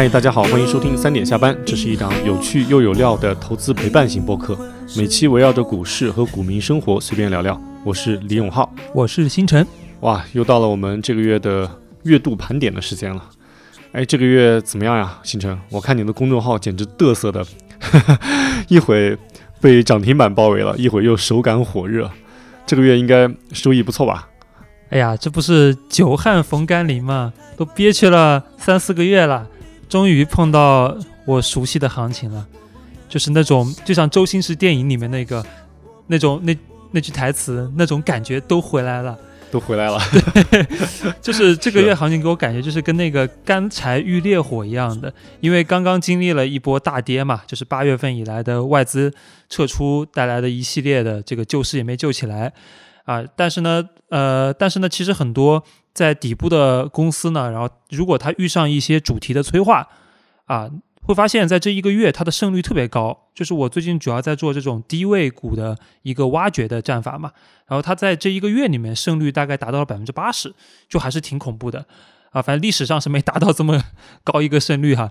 嗨，大家好，欢迎收听三点下班，这是一档有趣又有料的投资陪伴型播客，每期围绕着股市和股民生活随便聊聊。我是李永浩，我是星辰。哇，又到了我们这个月的月度盘点的时间了。哎，这个月怎么样呀，星辰？我看你的公众号简直嘚瑟的，一会被涨停板包围了，一会又手感火热。这个月应该收益不错吧？哎呀，这不是久旱逢甘霖吗？都憋屈了三四个月了，终于碰到我熟悉的行情了，就是那种就像周星驰电影里面那个那种那那句台词那种感觉都回来了。都回来了，对，就是这个月行情给我感觉就是跟那个干柴遇烈火一样的，因为刚刚经历了一波大跌嘛，就是八月份以来的外资撤出带来的一系列的这个救市也没救起来。啊，但是呢，呃，但是呢，其实很多在底部的公司呢，然后如果它遇上一些主题的催化啊。会发现，在这一个月，它的胜率特别高。就是我最近主要在做这种低位股的一个挖掘的战法嘛，然后它在这一个月里面胜率大概达到了百分之八十，就还是挺恐怖的啊。反正历史上是没达到这么 高一个胜率哈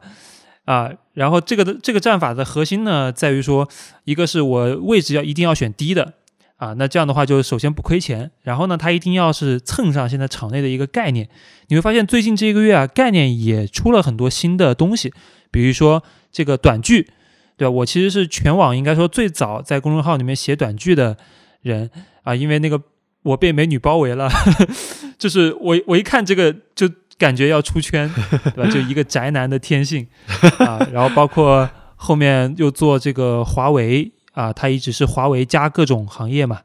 啊。然后这个的这个战法的核心呢，在于说，一个是我位置要一定要选低的。啊，那这样的话就首先不亏钱，然后呢，它一定要是蹭上现在场内的一个概念。你会发现最近这一个月啊，概念也出了很多新的东西，比如说这个短剧，对吧？我其实是全网应该说最早在公众号里面写短剧的人啊，因为那个我被美女包围了，就是我我一看这个就感觉要出圈，对吧？就一个宅男的天性 啊，然后包括后面又做这个华为。啊，它一直是华为加各种行业嘛，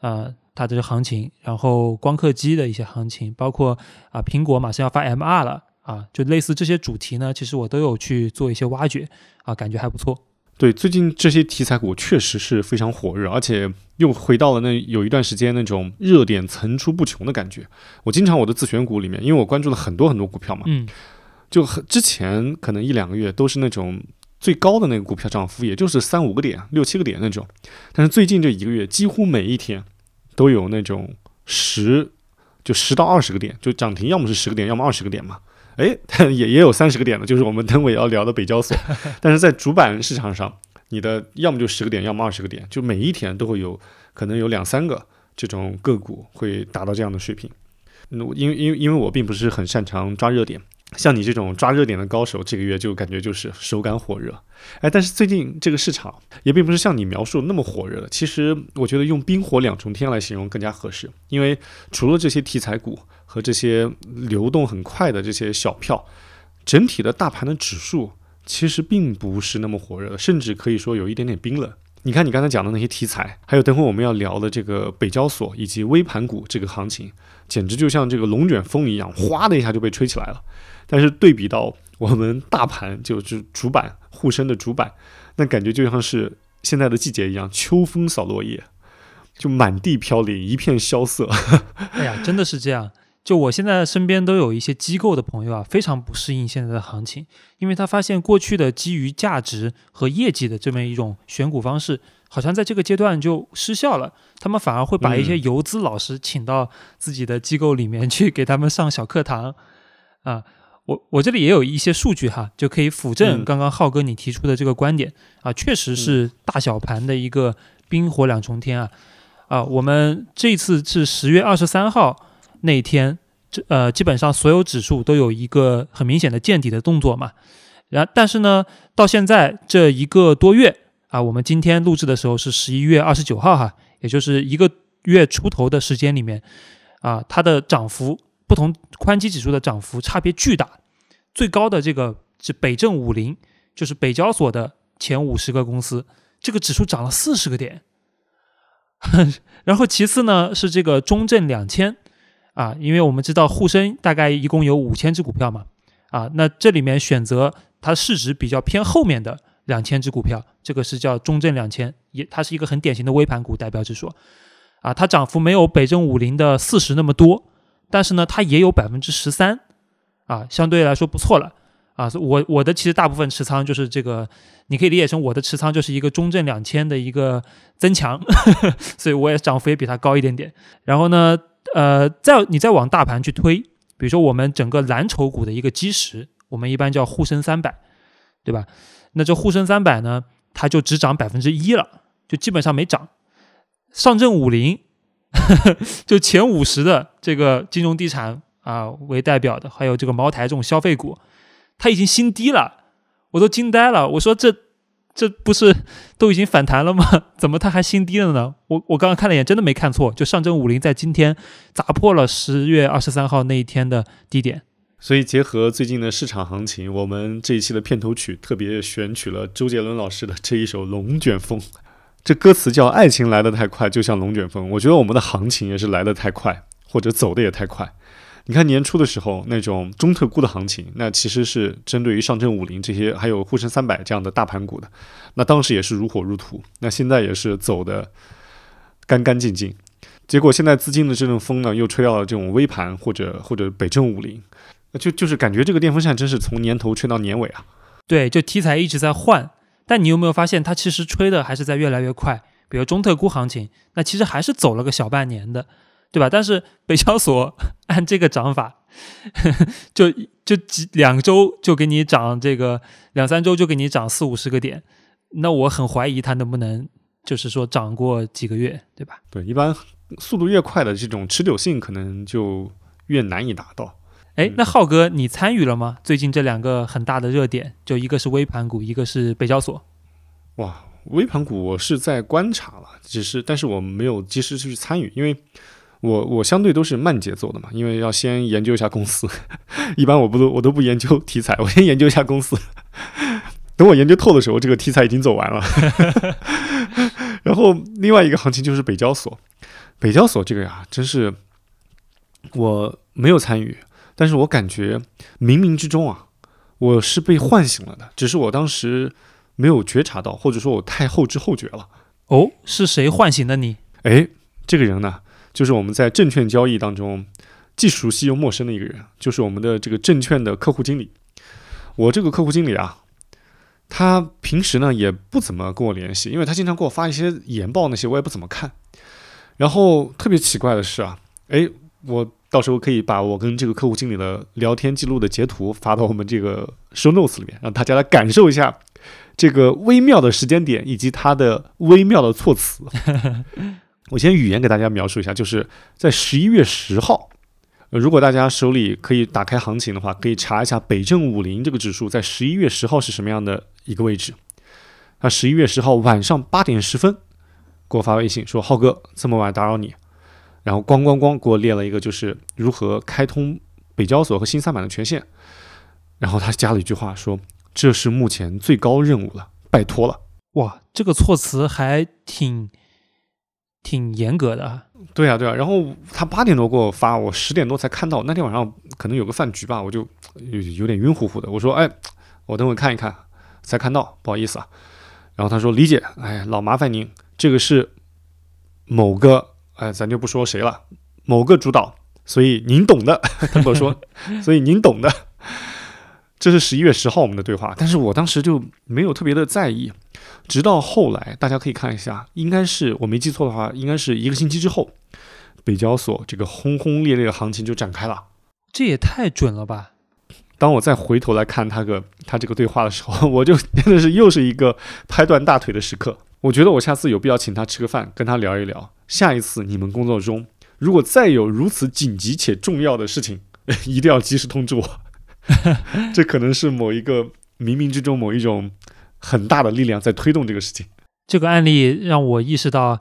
啊，它的行情，然后光刻机的一些行情，包括啊，苹果马上要发 MR 了啊，就类似这些主题呢，其实我都有去做一些挖掘啊，感觉还不错。对，最近这些题材股确实是非常火热，而且又回到了那有一段时间那种热点层出不穷的感觉。我经常我的自选股里面，因为我关注了很多很多股票嘛，嗯，就很之前可能一两个月都是那种。最高的那个股票涨幅也就是三五个点、六七个点那种，但是最近这一个月几乎每一天都有那种十就十到二十个点，就涨停，要么是十个点，要么二十个点嘛。哎，也也有三十个点的，就是我们等会要聊的北交所。但是在主板市场上，你的要么就十个点，要么二十个点，就每一天都会有可能有两三个这种个股会达到这样的水平。那因为因为因为我并不是很擅长抓热点。像你这种抓热点的高手，这个月就感觉就是手感火热，哎，但是最近这个市场也并不是像你描述的那么火热的。其实我觉得用冰火两重天来形容更加合适，因为除了这些题材股和这些流动很快的这些小票，整体的大盘的指数其实并不是那么火热的，甚至可以说有一点点冰冷。你看你刚才讲的那些题材，还有等会我们要聊的这个北交所以及微盘股这个行情，简直就像这个龙卷风一样，哗的一下就被吹起来了。但是对比到我们大盘，就是主板沪深的主板，那感觉就像是现在的季节一样，秋风扫落叶，就满地飘零，一片萧瑟。哎呀，真的是这样。就我现在身边都有一些机构的朋友啊，非常不适应现在的行情，因为他发现过去的基于价值和业绩的这么一种选股方式，好像在这个阶段就失效了。他们反而会把一些游资老师请到自己的机构里面去，给他们上小课堂啊。我我这里也有一些数据哈，就可以辅证刚刚浩哥你提出的这个观点。啊，确实是大小盘的一个冰火两重天啊。啊，我们这次是十月二十三号那天，这呃基本上所有指数都有一个很明显的见底的动作嘛，然但是呢，到现在这一个多月啊，我们今天录制的时候是十一月二十九号哈，也就是一个月出头的时间里面啊，它的涨幅。不同宽基指数的涨幅差别巨大，最高的这个是北证五零，就是北交所的前五十个公司，这个指数涨了四十个点。然后其次呢是这个中证两千啊，因为我们知道沪深大概一共有五千只股票嘛，啊，那这里面选择它市值比较偏后面的两千只股票，这个是叫中证两千，也它是一个很典型的微盘股代表指数，啊，它涨幅没有北证五零的四十那么多。但是呢，它也有百分之十三，啊，相对来说不错了，啊，我我的其实大部分持仓就是这个，你可以理解成我的持仓就是一个中证两千的一个增强呵呵，所以我也涨幅也比它高一点点。然后呢，呃，再你再往大盘去推，比如说我们整个蓝筹股的一个基石，我们一般叫沪深三百，对吧？那这沪深三百呢，它就只涨百分之一了，就基本上没涨。上证五零，就前五十的这个金融地产啊为代表的，还有这个茅台这种消费股，它已经新低了，我都惊呆了。我说这这不是都已经反弹了吗？怎么它还新低了呢？我我刚刚看了一眼，真的没看错，就上证五零在今天砸破了十月二十三号那一天的低点。所以结合最近的市场行情，我们这一期的片头曲特别选取了周杰伦老师的这一首《龙卷风》。这歌词叫“爱情来得太快，就像龙卷风”。我觉得我们的行情也是来得太快，或者走的也太快。你看年初的时候那种中特估的行情，那其实是针对于上证五零这些，还有沪深三百这样的大盘股的，那当时也是如火如荼。那现在也是走的干干净净。结果现在资金的这阵风呢，又吹到了这种微盘或者或者北证五零，就就是感觉这个电风扇真是从年头吹到年尾啊。对，就题材一直在换。但你有没有发现，它其实吹的还是在越来越快？比如中特估行情，那其实还是走了个小半年的，对吧？但是北交所按这个涨法，就就几两周就给你涨这个，两三周就给你涨四五十个点，那我很怀疑它能不能就是说涨过几个月，对吧？对，一般速度越快的这种持久性可能就越难以达到。哎，那浩哥，你参与了吗？最近这两个很大的热点，就一个是微盘股，一个是北交所。哇，微盘股我是在观察了，只是但是我没有及时去参与，因为我我相对都是慢节奏的嘛，因为要先研究一下公司。一般我不都我都不研究题材，我先研究一下公司。等我研究透的时候，这个题材已经走完了。然后另外一个行情就是北交所，北交所这个呀，真是我没有参与。但是我感觉冥冥之中啊，我是被唤醒了的，只是我当时没有觉察到，或者说我太后知后觉了。哦，是谁唤醒的你？哎，这个人呢，就是我们在证券交易当中既熟悉又陌生的一个人，就是我们的这个证券的客户经理。我这个客户经理啊，他平时呢也不怎么跟我联系，因为他经常给我发一些研报，那些我也不怎么看。然后特别奇怪的是啊，哎，我。到时候可以把我跟这个客户经理的聊天记录的截图发到我们这个 show notes 里面，让大家来感受一下这个微妙的时间点以及它的微妙的措辞。我先语言给大家描述一下，就是在十一月十号，如果大家手里可以打开行情的话，可以查一下北证五零这个指数在十一月十号是什么样的一个位置。那十一月十号晚上八点十分给我发微信说：“浩哥，这么晚打扰你。”然后咣咣咣给我列了一个，就是如何开通北交所和新三板的权限。然后他加了一句话说：“这是目前最高任务了，拜托了。”哇，这个措辞还挺挺严格的。对啊，对啊。然后他八点多给我发，我十点多才看到。那天晚上可能有个饭局吧，我就有有点晕乎乎的。我说：“哎，我等会看一看，才看到，不好意思啊。”然后他说：“理解，哎，老麻烦您，这个是某个。”哎，咱就不说谁了，某个主导，所以您懂的。他跟我说，所以您懂的。这是十一月十号我们的对话，但是我当时就没有特别的在意，直到后来，大家可以看一下，应该是我没记错的话，应该是一个星期之后，北交所这个轰轰烈烈的行情就展开了。这也太准了吧！当我再回头来看他个他这个对话的时候，我就真的是又是一个拍断大腿的时刻。我觉得我下次有必要请他吃个饭，跟他聊一聊。下一次你们工作中如果再有如此紧急且重要的事情，一定要及时通知我。这可能是某一个冥冥之中某一种很大的力量在推动这个事情。这个案例让我意识到，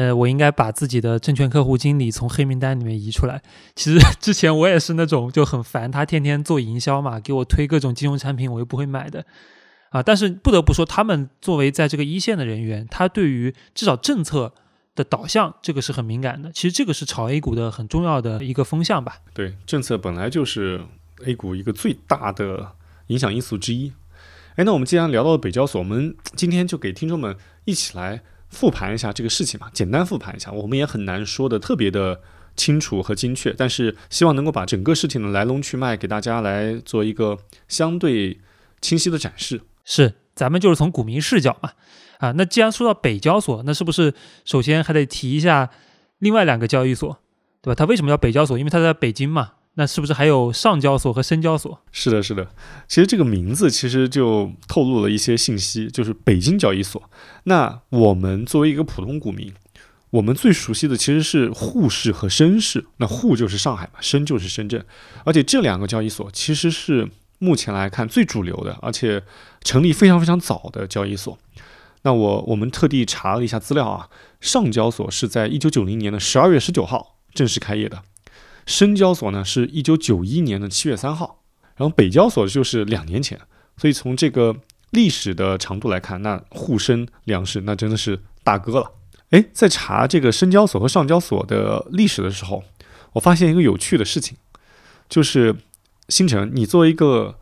呃，我应该把自己的证券客户经理从黑名单里面移出来。其实 之前我也是那种就很烦他，天天做营销嘛，给我推各种金融产品，我又不会买的。啊，但是不得不说，他们作为在这个一线的人员，他对于至少政策的导向，这个是很敏感的。其实这个是炒 A 股的很重要的一个风向吧。对，政策本来就是 A 股一个最大的影响因素之一。哎，那我们既然聊到了北交所，我们今天就给听众们一起来复盘一下这个事情嘛，简单复盘一下。我们也很难说的特别的清楚和精确，但是希望能够把整个事情的来龙去脉给大家来做一个相对清晰的展示。是，咱们就是从股民视角嘛，啊，那既然说到北交所，那是不是首先还得提一下另外两个交易所，对吧？它为什么叫北交所？因为它在北京嘛，那是不是还有上交所和深交所？是的，是的。其实这个名字其实就透露了一些信息，就是北京交易所。那我们作为一个普通股民，我们最熟悉的其实是沪市和深市。那沪就是上海嘛，深就是深圳。而且这两个交易所其实是目前来看最主流的，而且成立非常非常早的交易所。那我我们特地查了一下资料啊，上交所是在一九九零年的十二月十九号正式开业的。深交所呢是一九九一年的七月三号，然后北交所就是两年前，所以从这个历史的长度来看，那沪深两市那真的是大哥了。哎，在查这个深交所和上交所的历史的时候，我发现一个有趣的事情，就是星辰，你作为一个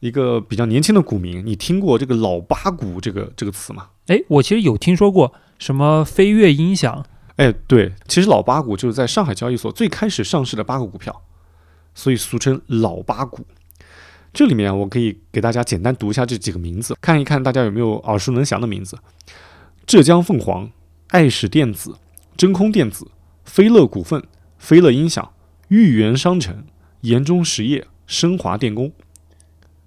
一个比较年轻的股民，你听过这个“老八股”这个这个词吗？哎，我其实有听说过什么飞跃音响。哎，对，其实老八股就是在上海交易所最开始上市的八个股票，所以俗称老八股。这里面我可以给大家简单读一下这几个名字，看一看大家有没有耳熟能详的名字：浙江凤凰、爱史电子、真空电子、飞乐股份、飞乐音响、豫园商城、延中实业、升华电工。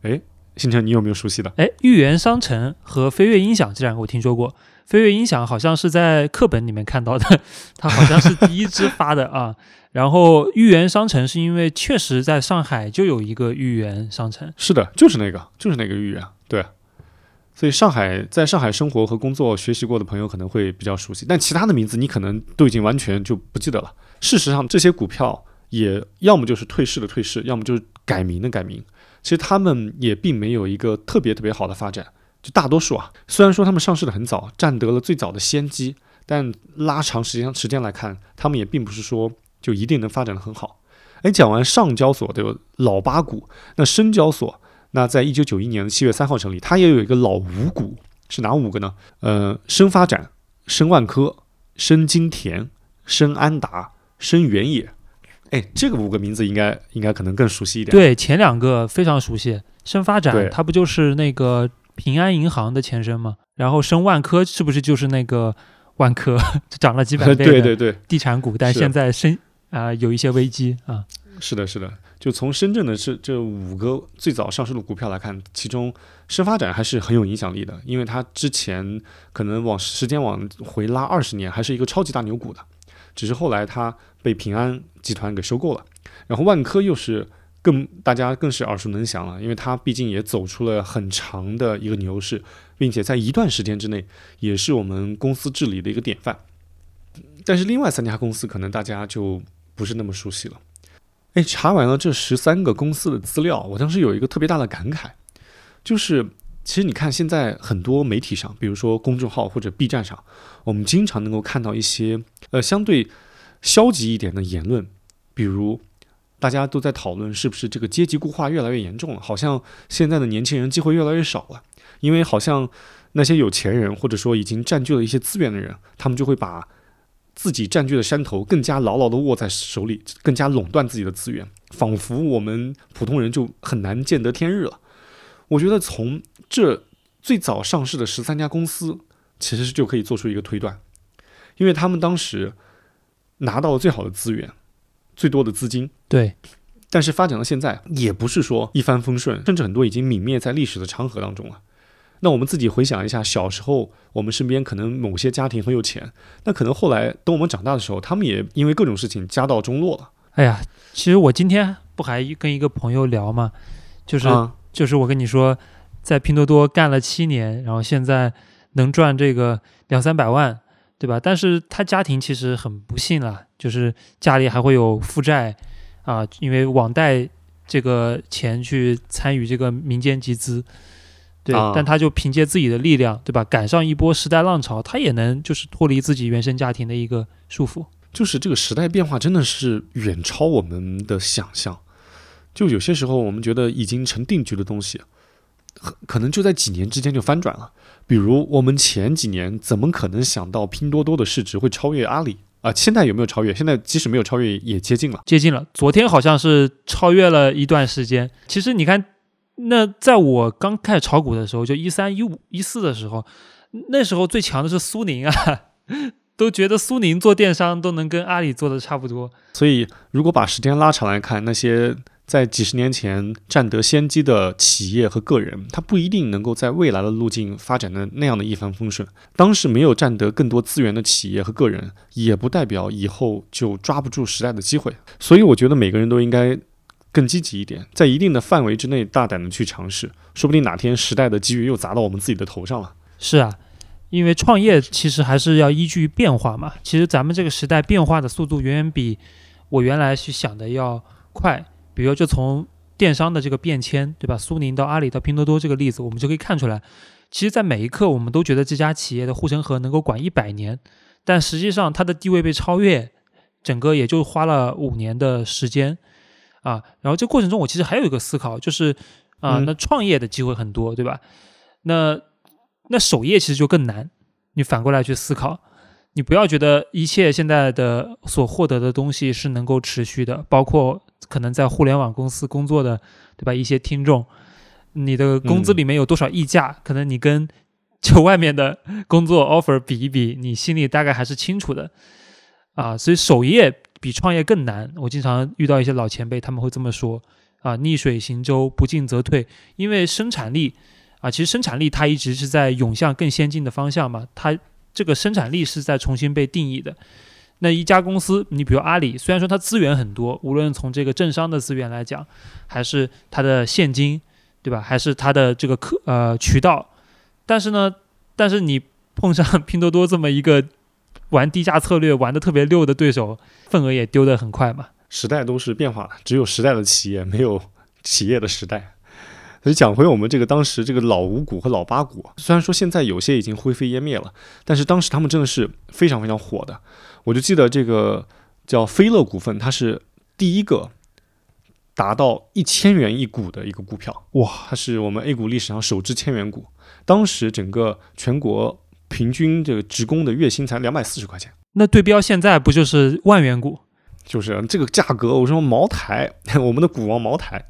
哎，星辰，你有没有熟悉的？哎，豫园商城和飞跃音响这两个我听说过。飞跃音响好像是在课本里面看到的，它好像是第一支发的 啊。然后豫园商城是因为确实在上海就有一个豫园商城，是的，就是那个，就是那个豫园。对，所以上海在上海生活和工作、学习过的朋友可能会比较熟悉，但其他的名字你可能都已经完全就不记得了。事实上，这些股票也要么就是退市的退市，要么就是改名的改名。其实他们也并没有一个特别特别好的发展。就大多数啊，虽然说他们上市的很早，占得了最早的先机，但拉长时间时间来看，他们也并不是说就一定能发展的很好。哎，讲完上交所的老八股，那深交所，那在一九九一年的七月三号成立，它也有一个老五股，是哪五个呢？呃，深发展、深万科、深金田、深安达、深原野。哎，这个五个名字应该应该可能更熟悉一点。对，前两个非常熟悉，深发展它不就是那个。平安银行的前身嘛，然后升万科是不是就是那个万科 涨了几百 倍的地产股？但现在深啊有一些危机啊。是的，是的。就从深圳的这这五个最早上市的股票来看，其中深发展还是很有影响力的，因为它之前可能往时间往回拉二十年，还是一个超级大牛股的，只是后来它被平安集团给收购了。然后万科又是。更大家更是耳熟能详了，因为它毕竟也走出了很长的一个牛市，并且在一段时间之内也是我们公司治理的一个典范。但是另外三家公司可能大家就不是那么熟悉了。哎，查完了这十三个公司的资料，我当时有一个特别大的感慨，就是其实你看现在很多媒体上，比如说公众号或者 B 站上，我们经常能够看到一些呃相对消极一点的言论，比如。大家都在讨论是不是这个阶级固化越来越严重了？好像现在的年轻人机会越来越少了，因为好像那些有钱人或者说已经占据了一些资源的人，他们就会把自己占据的山头更加牢牢地握在手里，更加垄断自己的资源，仿佛我们普通人就很难见得天日了。我觉得从这最早上市的十三家公司，其实就可以做出一个推断，因为他们当时拿到了最好的资源。最多的资金对，但是发展到现在也不是说一帆风顺，甚至很多已经泯灭在历史的长河当中了。那我们自己回想一下，小时候我们身边可能某些家庭很有钱，那可能后来等我们长大的时候，他们也因为各种事情家道中落了。哎呀，其实我今天不还跟一个朋友聊吗？就是就是我跟你说，在拼多多干了七年，然后现在能赚这个两三百万。对吧？但是他家庭其实很不幸了，就是家里还会有负债啊，因为网贷这个钱去参与这个民间集资，对，但他就凭借自己的力量，对吧？赶上一波时代浪潮，他也能就是脱离自己原生家庭的一个束缚。就是这个时代变化真的是远超我们的想象，就有些时候我们觉得已经成定局的东西，可能就在几年之间就翻转了。比如我们前几年怎么可能想到拼多多的市值会超越阿里啊？现在有没有超越？现在即使没有超越，也接近了，接近了。昨天好像是超越了一段时间。其实你看，那在我刚开始炒股的时候，就一三一五一四的时候，那时候最强的是苏宁啊，都觉得苏宁做电商都能跟阿里做的差不多。所以，如果把时间拉长来看，那些在几十年前占得先机的企业和个人，他不一定能够在未来的路径发展的那样的一帆风顺。当时没有占得更多资源的企业和个人，也不代表以后就抓不住时代的机会。所以，我觉得每个人都应该更积极一点，在一定的范围之内大胆的去尝试，说不定哪天时代的机遇又砸到我们自己的头上了。是啊。因为创业其实还是要依据变化嘛。其实咱们这个时代变化的速度远远比我原来去想的要快。比如就从电商的这个变迁，对吧？苏宁到阿里到拼多多这个例子，我们就可以看出来，其实，在每一刻我们都觉得这家企业的护城河能够管一百年，但实际上它的地位被超越，整个也就花了五年的时间啊。然后这过程中，我其实还有一个思考，就是啊，那创业的机会很多，对吧？那那守业其实就更难，你反过来去思考，你不要觉得一切现在的所获得的东西是能够持续的，包括可能在互联网公司工作的，对吧？一些听众，你的工资里面有多少溢价，可能你跟就外面的工作 offer 比一比，你心里大概还是清楚的啊。所以守业比创业更难。我经常遇到一些老前辈，他们会这么说啊：逆水行舟，不进则退，因为生产力。啊，其实生产力它一直是在涌向更先进的方向嘛，它这个生产力是在重新被定义的。那一家公司，你比如阿里，虽然说它资源很多，无论从这个政商的资源来讲，还是它的现金，对吧？还是它的这个客呃渠道，但是呢，但是你碰上拼多多这么一个玩低价策略玩的特别溜的对手，份额也丢得很快嘛。时代都是变化的，只有时代的企业，没有企业的时代。所以讲回我们这个当时这个老五股和老八股，虽然说现在有些已经灰飞烟灭了，但是当时他们真的是非常非常火的。我就记得这个叫飞乐股份，它是第一个达到一千元一股的一个股票，哇，它是我们 A 股历史上首支千元股。当时整个全国平均这个职工的月薪才两百四十块钱，那对标现在不就是万元股？就是这个价格，我说茅台，我们的股王茅台。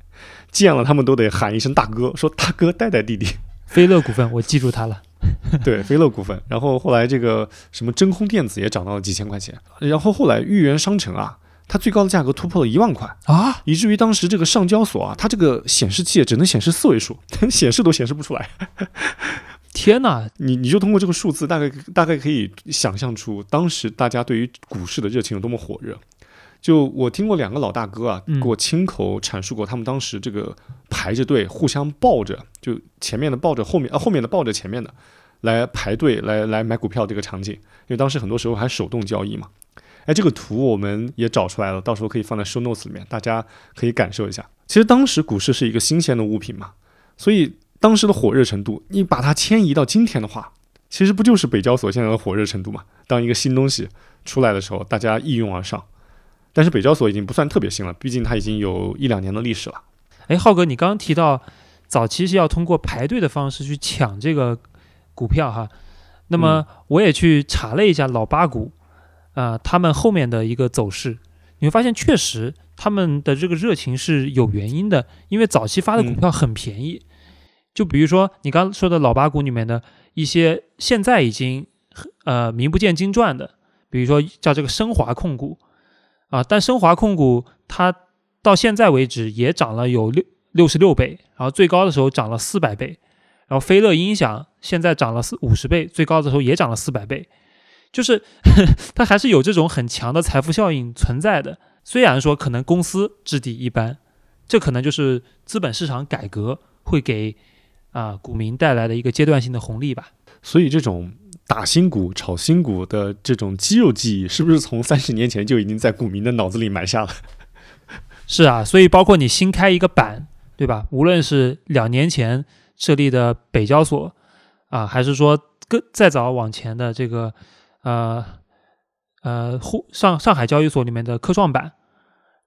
见了他们都得喊一声大哥，说大哥带带弟弟。飞乐股份，我记住它了。对，飞乐股份。然后后来这个什么真空电子也涨到了几千块钱。然后后来豫园商城啊，它最高的价格突破了一万块啊，以至于当时这个上交所啊，它这个显示器只能显示四位数，显示都显示不出来。天哪，你你就通过这个数字，大概大概可以想象出当时大家对于股市的热情有多么火热。就我听过两个老大哥啊，给我亲口阐述过他们当时这个排着队，互相抱着，就前面的抱着后面，啊后面的抱着前面的，来排队来来买股票这个场景。因为当时很多时候还手动交易嘛。哎，这个图我们也找出来了，到时候可以放在 show notes 里面，大家可以感受一下。其实当时股市是一个新鲜的物品嘛，所以当时的火热程度，你把它迁移到今天的话，其实不就是北交所现在的火热程度嘛？当一个新东西出来的时候，大家一拥而上。但是北交所已经不算特别新了，毕竟它已经有一两年的历史了。哎，浩哥，你刚刚提到早期是要通过排队的方式去抢这个股票哈，那么我也去查了一下老八股啊，他们后面的一个走势，你会发现确实他们的这个热情是有原因的，因为早期发的股票很便宜，就比如说你刚说的老八股里面的一些现在已经呃名不见经传的，比如说叫这个升华控股。啊，但升华控股它到现在为止也涨了有六六十六倍，然后最高的时候涨了四百倍，然后飞乐音响现在涨了四五十倍，最高的时候也涨了四百倍，就是 它还是有这种很强的财富效应存在的。虽然说可能公司质地一般，这可能就是资本市场改革会给啊股民带来的一个阶段性的红利吧。所以这种。打新股、炒新股的这种肌肉记忆，是不是从三十年前就已经在股民的脑子里埋下了？是啊，所以包括你新开一个板，对吧？无论是两年前设立的北交所啊，还是说更再早往前的这个呃呃沪上上海交易所里面的科创板，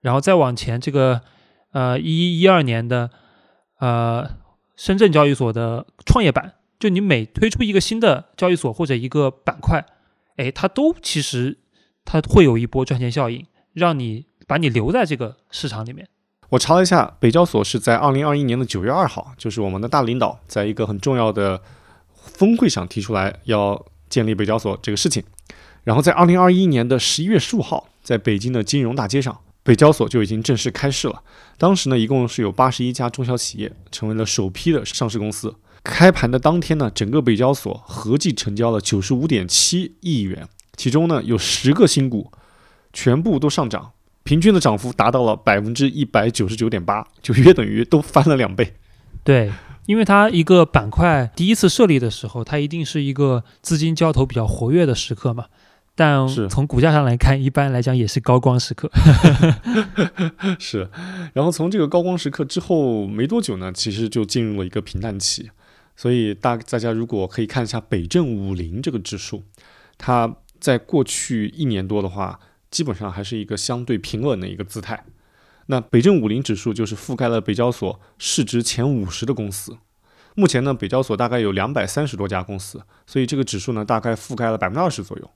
然后再往前这个呃一一二年的呃深圳交易所的创业板。就你每推出一个新的交易所或者一个板块，哎，它都其实它会有一波赚钱效应，让你把你留在这个市场里面。我查了一下，北交所是在二零二一年的九月二号，就是我们的大领导在一个很重要的峰会上提出来要建立北交所这个事情。然后在二零二一年的十一月十五号，在北京的金融大街上，北交所就已经正式开市了。当时呢，一共是有八十一家中小企业成为了首批的上市公司。开盘的当天呢，整个北交所合计成交了九十五点七亿元，其中呢有十个新股全部都上涨，平均的涨幅达到了百分之一百九十九点八，就约等于都翻了两倍。对，因为它一个板块第一次设立的时候，它一定是一个资金交投比较活跃的时刻嘛。但是从股价上来看，一般来讲也是高光时刻。是，然后从这个高光时刻之后没多久呢，其实就进入了一个平淡期。所以大大家如果可以看一下北证五零这个指数，它在过去一年多的话，基本上还是一个相对平稳的一个姿态。那北证五零指数就是覆盖了北交所市值前五十的公司。目前呢，北交所大概有两百三十多家公司，所以这个指数呢，大概覆盖了百分之二十左右。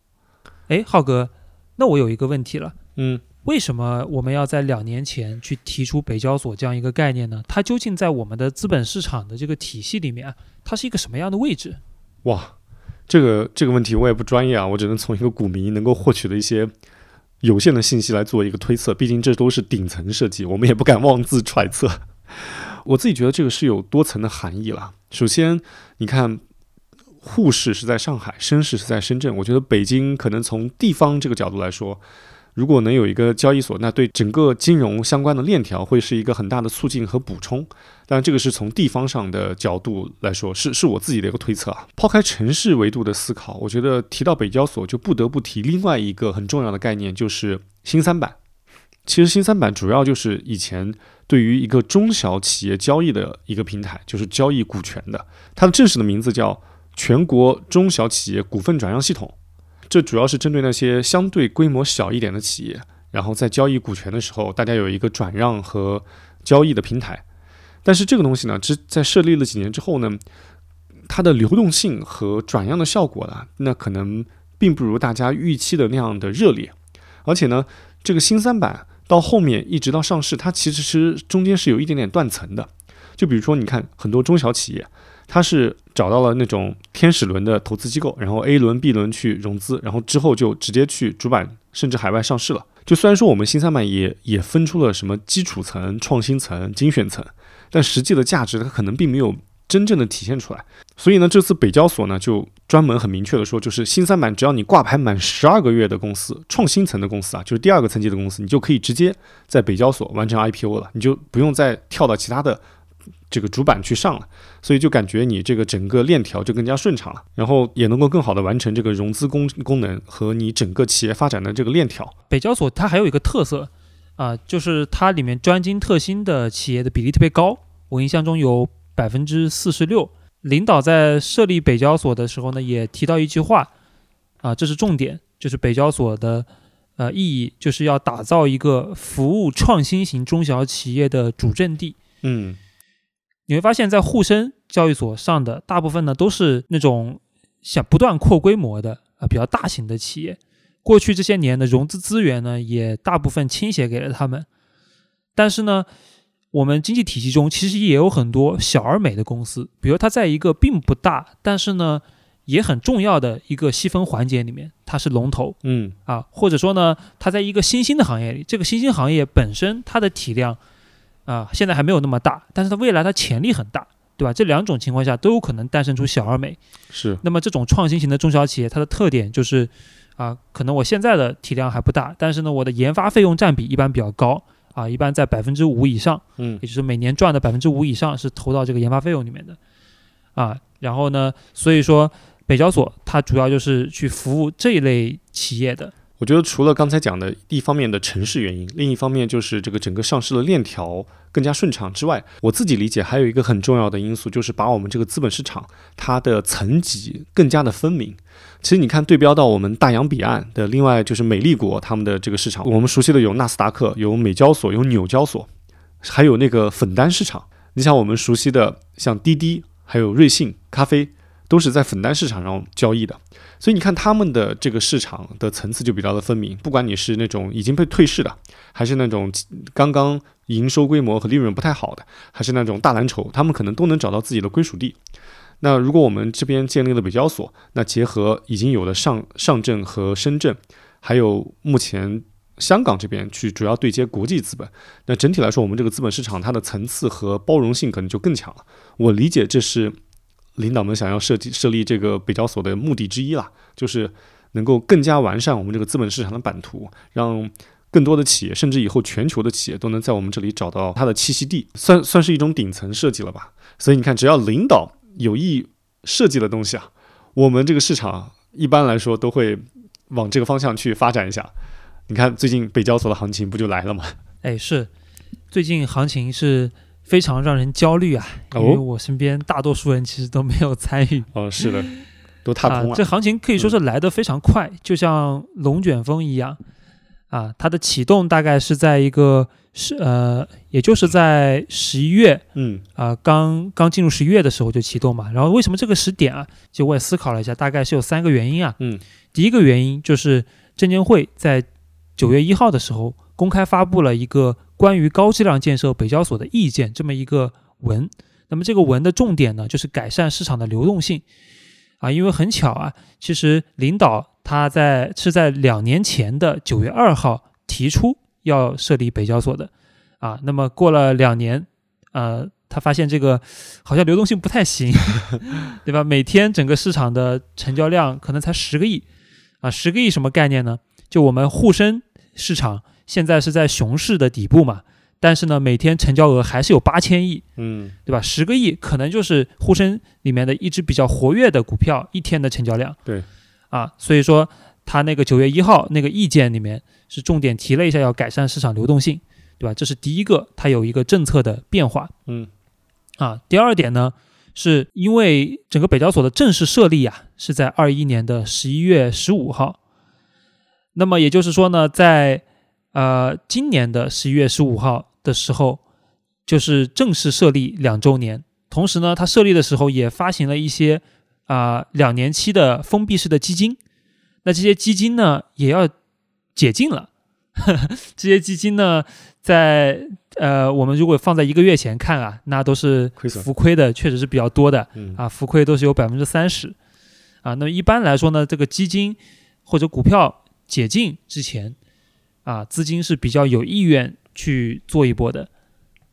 哎，浩哥，那我有一个问题了，嗯，为什么我们要在两年前去提出北交所这样一个概念呢？它究竟在我们的资本市场的这个体系里面啊，它是一个什么样的位置？哇，这个这个问题我也不专业啊，我只能从一个股民能够获取的一些有限的信息来做一个推测。毕竟这都是顶层设计，我们也不敢妄自揣测。我自己觉得这个是有多层的含义了。首先，你看。沪市是在上海，深市是在深圳。我觉得北京可能从地方这个角度来说，如果能有一个交易所，那对整个金融相关的链条会是一个很大的促进和补充。当然，这个是从地方上的角度来说，是是我自己的一个推测啊。抛开城市维度的思考，我觉得提到北交所就不得不提另外一个很重要的概念，就是新三板。其实新三板主要就是以前对于一个中小企业交易的一个平台，就是交易股权的。它的正式的名字叫。全国中小企业股份转让系统，这主要是针对那些相对规模小一点的企业，然后在交易股权的时候，大家有一个转让和交易的平台。但是这个东西呢，之在设立了几年之后呢，它的流动性和转让的效果呢，那可能并不如大家预期的那样的热烈。而且呢，这个新三板到后面一直到上市，它其实是中间是有一点点断层的。就比如说，你看很多中小企业。他是找到了那种天使轮的投资机构，然后 A 轮、B 轮去融资，然后之后就直接去主板甚至海外上市了。就虽然说我们新三板也也分出了什么基础层、创新层、精选层，但实际的价值它可能并没有真正的体现出来。所以呢，这次北交所呢就专门很明确的说，就是新三板只要你挂牌满十二个月的公司，创新层的公司啊，就是第二个层级的公司，你就可以直接在北交所完成 IPO 了，你就不用再跳到其他的。这个主板去上了，所以就感觉你这个整个链条就更加顺畅了，然后也能够更好的完成这个融资功功能和你整个企业发展的这个链条。北交所它还有一个特色啊，就是它里面专精特新的企业的比例特别高，我印象中有百分之四十六。领导在设立北交所的时候呢，也提到一句话啊，这是重点，就是北交所的呃意义就是要打造一个服务创新型中小企业的主阵地。嗯。你会发现在沪深交易所上的大部分呢，都是那种想不断扩规模的啊，比较大型的企业。过去这些年的融资资源呢，也大部分倾斜给了他们。但是呢，我们经济体系中其实也有很多小而美的公司，比如它在一个并不大，但是呢也很重要的一个细分环节里面，它是龙头。嗯啊，或者说呢，它在一个新兴的行业里，这个新兴行业本身它的体量。啊，现在还没有那么大，但是它未来它潜力很大，对吧？这两种情况下都有可能诞生出小而美。是。那么这种创新型的中小企业，它的特点就是，啊，可能我现在的体量还不大，但是呢，我的研发费用占比一般比较高，啊，一般在百分之五以上。嗯。也就是每年赚的百分之五以上是投到这个研发费用里面的，啊，然后呢，所以说北交所它主要就是去服务这一类企业的。我觉得除了刚才讲的一方面的城市原因，另一方面就是这个整个上市的链条更加顺畅之外，我自己理解还有一个很重要的因素，就是把我们这个资本市场它的层级更加的分明。其实你看对标到我们大洋彼岸的另外就是美丽国他们的这个市场，我们熟悉的有纳斯达克、有美交所、有纽交所，还有那个粉单市场。你像我们熟悉的像滴滴，还有瑞幸咖啡。都是在粉单市场上交易的，所以你看他们的这个市场的层次就比较的分明。不管你是那种已经被退市的，还是那种刚刚营收规模和利润不太好的，还是那种大蓝筹，他们可能都能找到自己的归属地。那如果我们这边建立了北交所，那结合已经有的上上证和深圳，还有目前香港这边去主要对接国际资本，那整体来说，我们这个资本市场它的层次和包容性可能就更强了。我理解这是领导们想要设计设立这个北交所的目的之一啦，就是能够更加完善我们这个资本市场的版图，让更多的企业，甚至以后全球的企业都能在我们这里找到它的栖息地，算算是一种顶层设计了吧。所以你看，只要领导有意设计的东西啊，我们这个市场一般来说都会往这个方向去发展一下。你看最近北交所的行情不就来了吗？哎，是，最近行情是非常让人焦虑啊，因为哦我身边大多数人其实都没有参与。哦，是的，都踏啊空，了。这行情可以说是来得非常快，就像龙卷风一样啊。它的启动大概是在一个是呃，也就是在十一月嗯啊，刚刚进入十一月的时候就启动嘛。然后为什么这个时点啊？就我也思考了一下，大概是有三个原因啊。嗯第一个原因就是证监会在九月一号的时候公开发布了一个关于高质量建设北交所的意见这么一个文。那么这个文的重点呢，就是改善市场的流动性啊，因为很巧啊，其实领导他在是在两年前的九月二号提出要设立北交所的啊。那么过了两年，呃，他发现这个好像流动性不太行，对吧？每天整个市场的成交量可能才十个亿啊，十个亿什么概念呢？就我们沪深市场现在是在熊市的底部嘛，但是呢，每天成交额还是有八千亿，嗯对吧？十个亿可能就是沪深里面的一只比较活跃的股票一天的成交量。对，啊，所以说他那个九月一号那个意见里面是重点提了一下要改善市场流动性，对吧？这是第一个，它有一个政策的变化。嗯啊，第二点呢，是因为整个北交所的正式设立啊，是在二一年的十一月十五号。那么也就是说呢，在呃今年的十一月十五号的时候，就是正式设立两周年。同时呢，它设立的时候也发行了一些啊、两年期的封闭式的基金。那这些基金呢，也要解禁了。这些基金呢，在呃，我们如果放在一个月前看啊，那都是浮亏的，确实是比较多的嗯啊，浮亏都是有百分之三十啊。那么一般来说呢，这个基金或者股票解禁之前啊，资金是比较有意愿去做一波的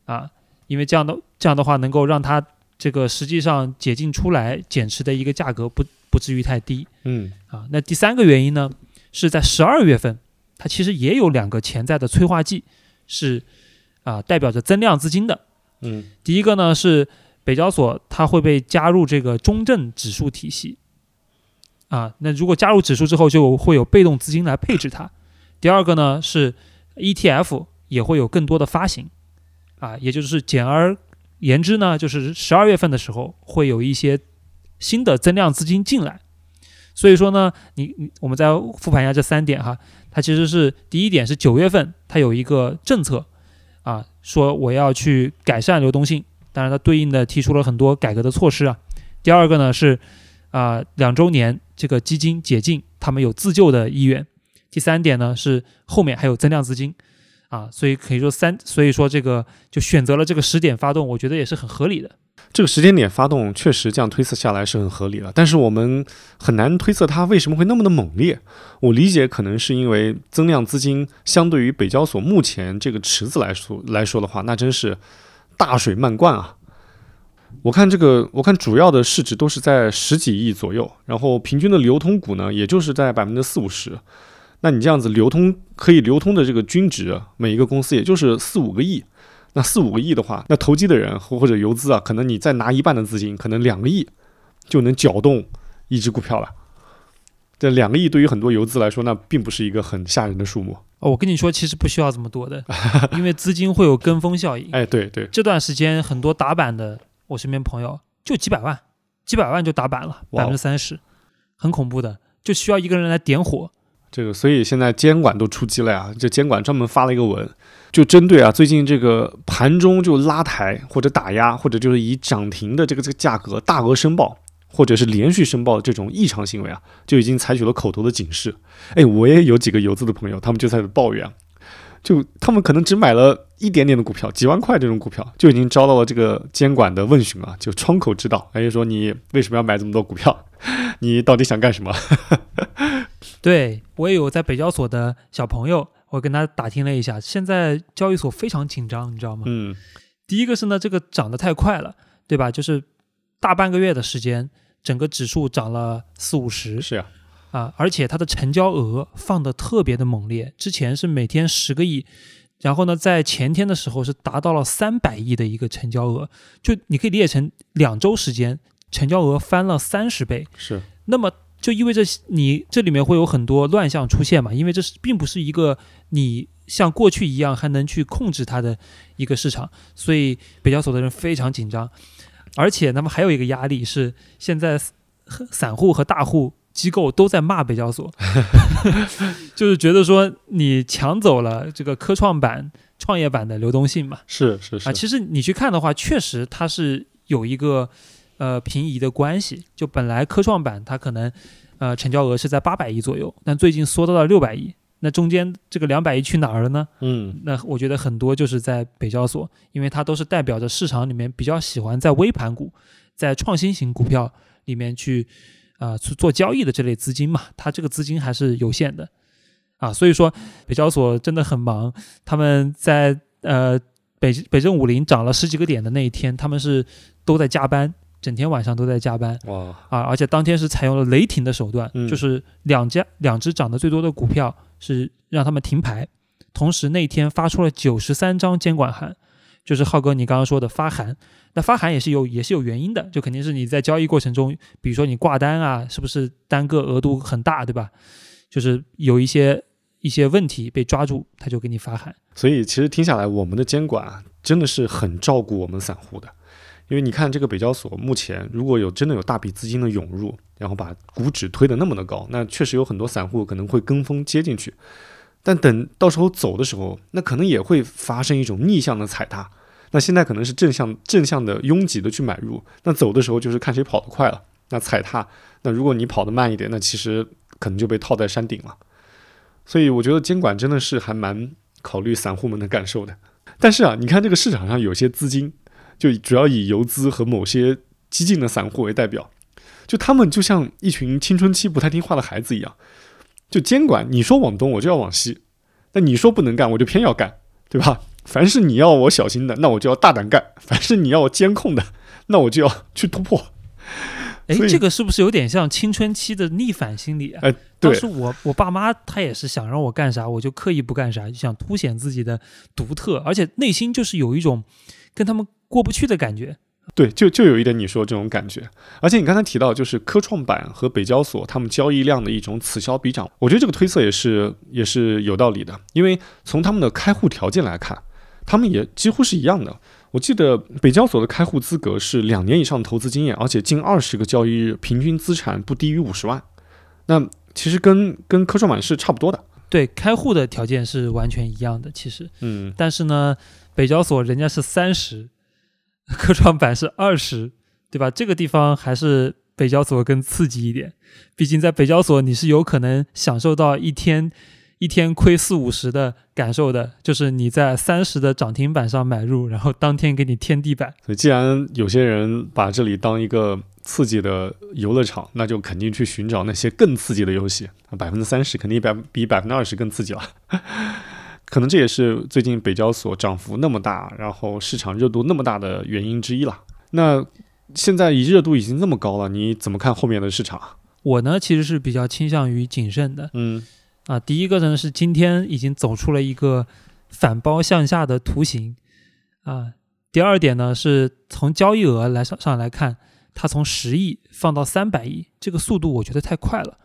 啊，因为这样的这样的话能够让它这个实际上解禁出来减持的一个价格不不至于太低。嗯啊。那第三个原因呢，是在十二月份，它其实也有两个潜在的催化剂，是啊代表着增量资金的。嗯第一个呢是北交所它会被加入这个中证指数体系啊，那如果加入指数之后，就会有被动资金来配置它。第二个呢是 ETF 也会有更多的发行啊，也就是简而言之呢，就是十二月份的时候会有一些新的增量资金进来。所以说呢，你你我们再复盘一下这三点哈，它其实是第一点是九月份它有一个政策啊，说我要去改善流动性，当然它对应的提出了很多改革的措施啊。第二个呢是啊两周年这个基金解禁，他们有自救的意愿。第三点呢是后面还有增量资金啊，所以可以说三，所以说这个就选择了这个时点发动，我觉得也是很合理的。这个时间点发动确实这样推测下来是很合理的，但是我们很难推测它为什么会那么的猛烈。我理解可能是因为增量资金相对于北交所目前这个池子来说来说的话，那真是大水漫灌啊。我看这个，我看主要的市值都是在十几亿左右，然后平均的流通股呢，也就是在百分之四五十。那你这样子流通可以流通的这个均值，每一个公司也就是四五个亿。那四五个亿的话，那投机的人或或者游资啊，可能你再拿一半的资金，可能两个亿就能搅动一只股票了。这两个亿对于很多游资来说，那并不是一个很吓人的数目。哦，我跟你说，其实不需要这么多的，因为资金会有跟风效应。哎，对对，这段时间很多打板的，我身边朋友就几百万，几百万就打板了，百分之三十，很恐怖的，就需要一个人来点火。这个所以现在监管都出击了呀，这监管专门发了一个文，就针对啊最近这个盘中就拉抬或者打压，或者就是以涨停的这个这个价格大额申报。或者是连续申报的这种异常行为啊，就已经采取了口头的警示。哎，我也有几个游资的朋友，他们就在抱怨，就他们可能只买了一点点的股票，几万块这种股票，就已经遭到了这个监管的问询啊，就窗口之道，而且说你为什么要买这么多股票？你到底想干什么？对我也有在北交所的小朋友，我跟他打听了一下，现在交易所非常紧张，你知道吗？嗯，第一个是呢，这个涨得太快了，对吧？就是大半个月的时间，整个指数涨了四五十是啊、啊，而且它的成交额放得特别的猛烈，之前是每天十个亿。然后呢，在前天的时候是达到了三百亿的一个成交额，就你可以理解成两周时间成交额翻了三十倍，是，那么就意味着你这里面会有很多乱象出现嘛，因为这是并不是一个你像过去一样还能去控制它的一个市场，所以北交所的人非常紧张，而且那么还有一个压力是现在散户和大户机构都在骂北交所，就是觉得说你抢走了这个科创板、创业板的流动性嘛，是是是，啊，其实你去看的话，确实它是有一个呃平移的关系。就本来科创板它可能呃成交额是在八百亿左右，但最近缩到了六百亿。那中间这个两百亿去哪儿了呢？嗯，那我觉得很多就是在北交所，因为它都是代表着市场里面比较喜欢在微盘股、在创新型股票里面去啊、去做交易的这类资金嘛，它这个资金还是有限的啊，所以说北交所真的很忙，他们在呃北北证五零涨了十几个点的那一天，他们是都在加班，整天晚上都在加班哇，啊，而且当天是采用了雷霆的手段，嗯就是两家两只涨得最多的股票是让他们停牌，同时那天发出了九十三张监管函，就是浩哥你刚刚说的发函。那发函也是有也是有原因的，就肯定是你在交易过程中，比如说你挂单啊，是不是单个额度很大，对吧？就是有一些一些问题被抓住，他就给你发函。所以其实听下来，我们的监管啊真的是很照顾我们散户的。因为你看这个北交所目前如果有真的有大笔资金的涌入，然后把股指推得那么的高，那确实有很多散户可能会跟风接进去。但等到时候走的时候，那可能也会发生一种逆向的踩踏。那现在可能是正向正向的拥挤的去买入，那走的时候就是看谁跑得快了。那踩踏，那如果你跑得慢一点，那其实可能就被套在山顶了。所以我觉得监管真的是还蛮考虑散户们的感受的。但是啊，你看这个市场上有些资金，就主要以游资和某些激进的散户为代表，就他们就像一群青春期不太听话的孩子一样，就监管你说往东我就要往西，那你说不能干我就偏要干，对吧？凡是你要我小心的，那我就要大胆干；凡是你要我监控的，那我就要去突破。哎所，以这个是不是有点像青春期的逆反心理啊？哎，对当时我我爸妈他也是想让我干啥，我就刻意不干啥，就想凸显自己的独特，而且内心就是有一种跟他们过不去的感觉。对，就就有一点你说这种感觉，而且你刚才提到就是科创板和北交所他们交易量的一种此消彼长，我觉得这个推测也是也是有道理的，因为从他们的开户条件来看，他们也几乎是一样的。我记得北交所的开户资格是两年以上的投资经验，而且近二十个交易日，平均资产不低于五十万。那其实跟跟科创板是差不多的。对，开户的条件是完全一样的，其实，嗯，但是呢，北交所人家是三十，科创板是二十，对吧？这个地方还是北交所更刺激一点，毕竟在北交所你是有可能享受到一天一天亏四五十的感受的，就是你在三十的涨停板上买入，然后当天给你天地板。所以既然有些人把这里当一个刺激的游乐场，那就肯定去寻找那些更刺激的游戏。百分之三十肯定百比百分之二十更刺激了。可能这也是最近北交所涨幅那么大，然后市场热度那么大的原因之一了。那现在已热度已经那么高了，你怎么看后面的市场？我呢，其实是比较倾向于谨慎的嗯啊。第一个呢是今天已经走出了一个反包向下的图形啊。第二点呢是从交易额来上上来看，它从十亿放到三百亿，这个速度我觉得太快了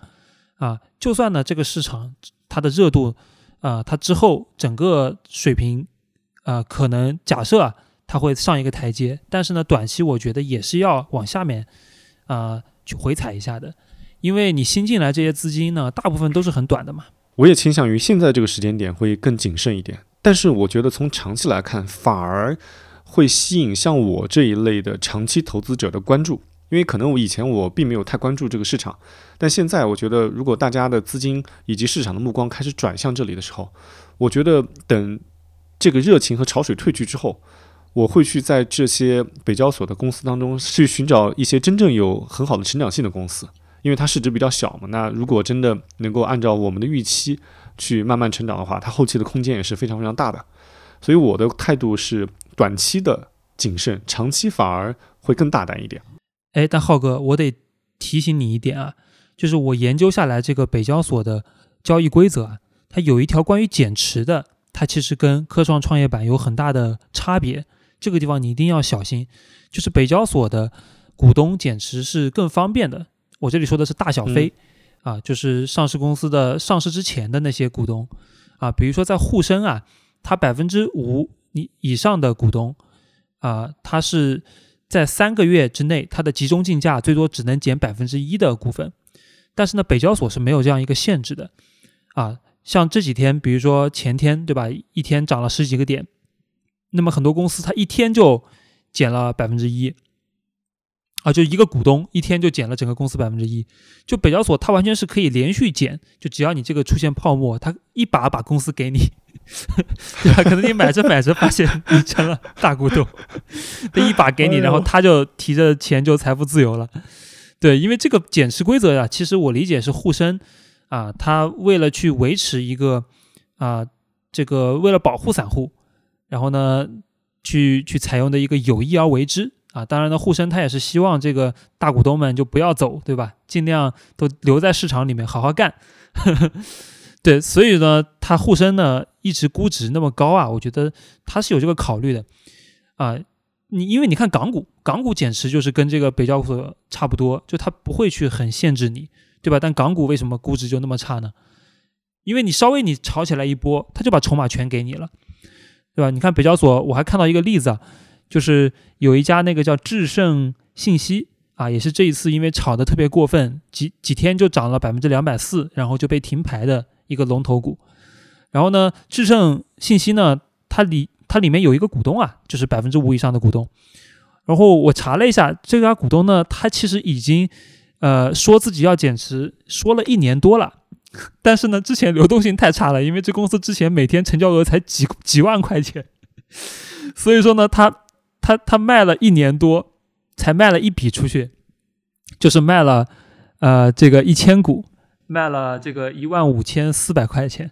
啊。就算呢这个市场它的热度啊，它之后整个水平啊，可能假设啊它会上一个台阶，但是呢短期我觉得也是要往下面啊去回踩一下的。因为你新进来这些资金呢，大部分都是很短的嘛。我也倾向于现在这个时间点会更谨慎一点，但是我觉得从长期来看，反而会吸引像我这一类的长期投资者的关注，因为可能我以前我并没有太关注这个市场，但现在我觉得，如果大家的资金以及市场的目光开始转向这里的时候，我觉得等这个热情和潮水退去之后，我会去在这些北交所的公司当中去寻找一些真正有很好的成长性的公司，因为它市值比较小嘛。那如果真的能够按照我们的预期去慢慢成长的话，它后期的空间也是非常非常大的。所以我的态度是短期的谨慎，长期反而会更大胆一点。哎，但浩哥，我得提醒你一点啊，就是我研究下来这个北交所的交易规则啊，它有一条关于减持的，它其实跟科创创业板有很大的差别。这个地方你一定要小心，就是北交所的股东减持是更方便的。我这里说的是大小非啊，就是上市公司的上市之前的那些股东啊，比如说在沪深啊，它百分之五以以上的股东啊，它是。在三个月之内，它的集中竞价最多只能减百分之一的股份，但是呢，北交所是没有这样一个限制的啊。像这几天，比如说前天，对吧？一天涨了十几个点，那么很多公司它一天就减了百分之一啊，就一个股东一天就减了整个公司百分之一。就北交所它完全是可以连续减，就只要你这个出现泡沫，它一把把公司给你。对吧？可能你买着买着发现你成了大股东，他一把给你，然后他就提着钱就财富自由了。对，因为这个减持规则呀，其实我理解是沪深啊，他为了去维持一个啊，这个为了保护散户，然后呢，去去采用的一个有意而为之啊。当然呢，沪深他也是希望这个大股东们就不要走，对吧？尽量都留在市场里面好好干。对，所以呢，它沪深呢一直估值那么高啊，我觉得它是有这个考虑的啊。你因为你看港股，港股减持就是跟这个北交所差不多，就它不会去很限制你，对吧？但港股为什么估值就那么差呢？因为你稍微你炒起来一波，它就把筹码全给你了，对吧？你看北交所，我还看到一个例子啊，就是有一家那个叫智胜信息啊，也是这一次因为炒的特别过分，几几天就涨了百分之两百四，然后就被停牌的。一个龙头股，然后呢，智胜信息呢，它里它里面有一个股东啊，就是百分之五以上的股东。然后我查了一下，这家股东呢，他其实已经呃说自己要减持，说了一年多了，但是呢，之前流动性太差了，因为这公司之前每天成交额才几几万块钱，所以说呢，他他他卖了一年多，才卖了一笔出去，就是卖了呃这个一千股。卖了这个一万五千四百块钱，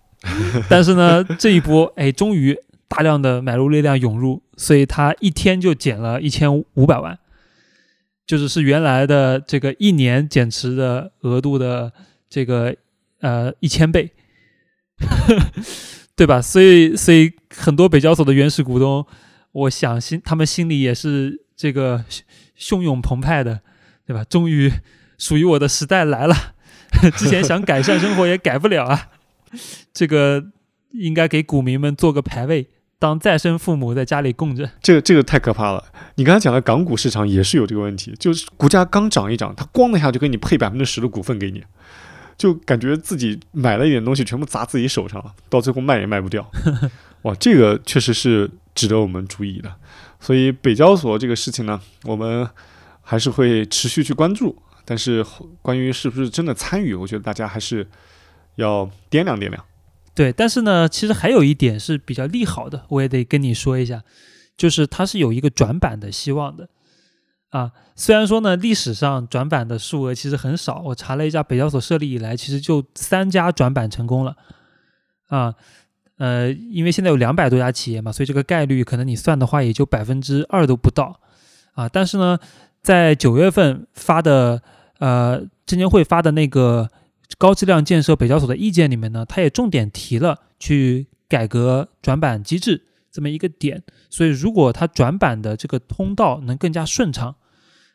但是呢，这一波哎，终于大量的买入力量涌入，所以他一天就减了一千五百万，就是是原来的这个一年减持的额度的这个呃一千倍，对吧？所以所以很多北交所的原始股东，我想心他们心里也是这个汹涌澎湃的，对吧？终于属于我的时代来了。之前想改善生活也改不了啊，这个应该给股民们做个排位，当再生父母在家里供着。这个这个太可怕了。你刚才讲的港股市场也是有这个问题，就是股价刚涨一涨，它咣的一下就给你配百分之十的股份给你，就感觉自己买了一点东西全部砸自己手上了，到最后卖也卖不掉。哇，这个确实是值得我们注意的。所以北交所这个事情呢，我们还是会持续去关注。但是关于是不是真的参与，我觉得大家还是要掂量掂量。对，但是呢，其实还有一点是比较利好的，我也得跟你说一下，就是它是有一个转板的希望的啊。虽然说呢，历史上转板的数额其实很少，我查了一下，北交所设立以来，其实就三家转板成功了啊。呃，因为现在有两百多家企业嘛，所以这个概率可能你算的话，也就百分之二都不到啊。但是呢，在九月份发的。呃，证监会发的那个高质量建设北交所的意见里面呢，它也重点提了去改革转板机制这么一个点。所以，如果它转板的这个通道能更加顺畅，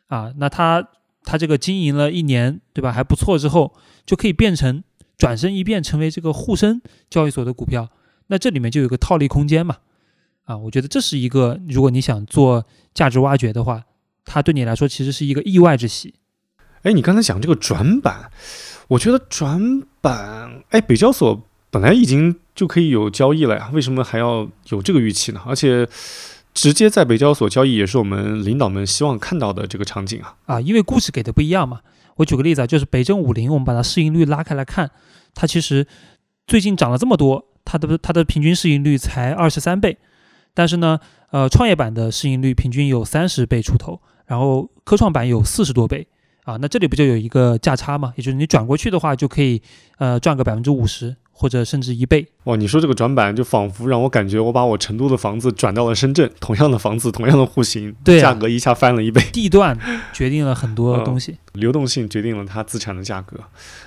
啊，那它它这个经营了一年，对吧？还不错之后，就可以变成转身一变成为这个沪深交易所的股票。那这里面就有个套利空间嘛？啊，我觉得这是一个，如果你想做价值挖掘的话，它对你来说其实是一个意外之喜。哎，你刚才讲这个转板，我觉得转板，哎，北交所本来已经就可以有交易了呀，为什么还要有这个预期呢？而且直接在北交所交易也是我们领导们希望看到的这个场景啊。啊，因为估值给的不一样嘛。我举个例子啊，就是北证五零，我们把它市盈率拉开来看，它其实最近涨了这么多，它的它的平均市盈率才二十三倍，但是呢，呃，创业板的市盈率平均有三十倍出头，然后科创板有四十多倍啊，那这里不就有一个价差嘛？也就是你转过去的话，就可以呃赚个百分之五十。或者甚至一倍哇！你说这个转板，就仿佛让我感觉我把我成都的房子转到了深圳，同样的房子，同样的户型，对，价格一下翻了一倍。地段决定了很多东西，流动性决定了它资产的价格。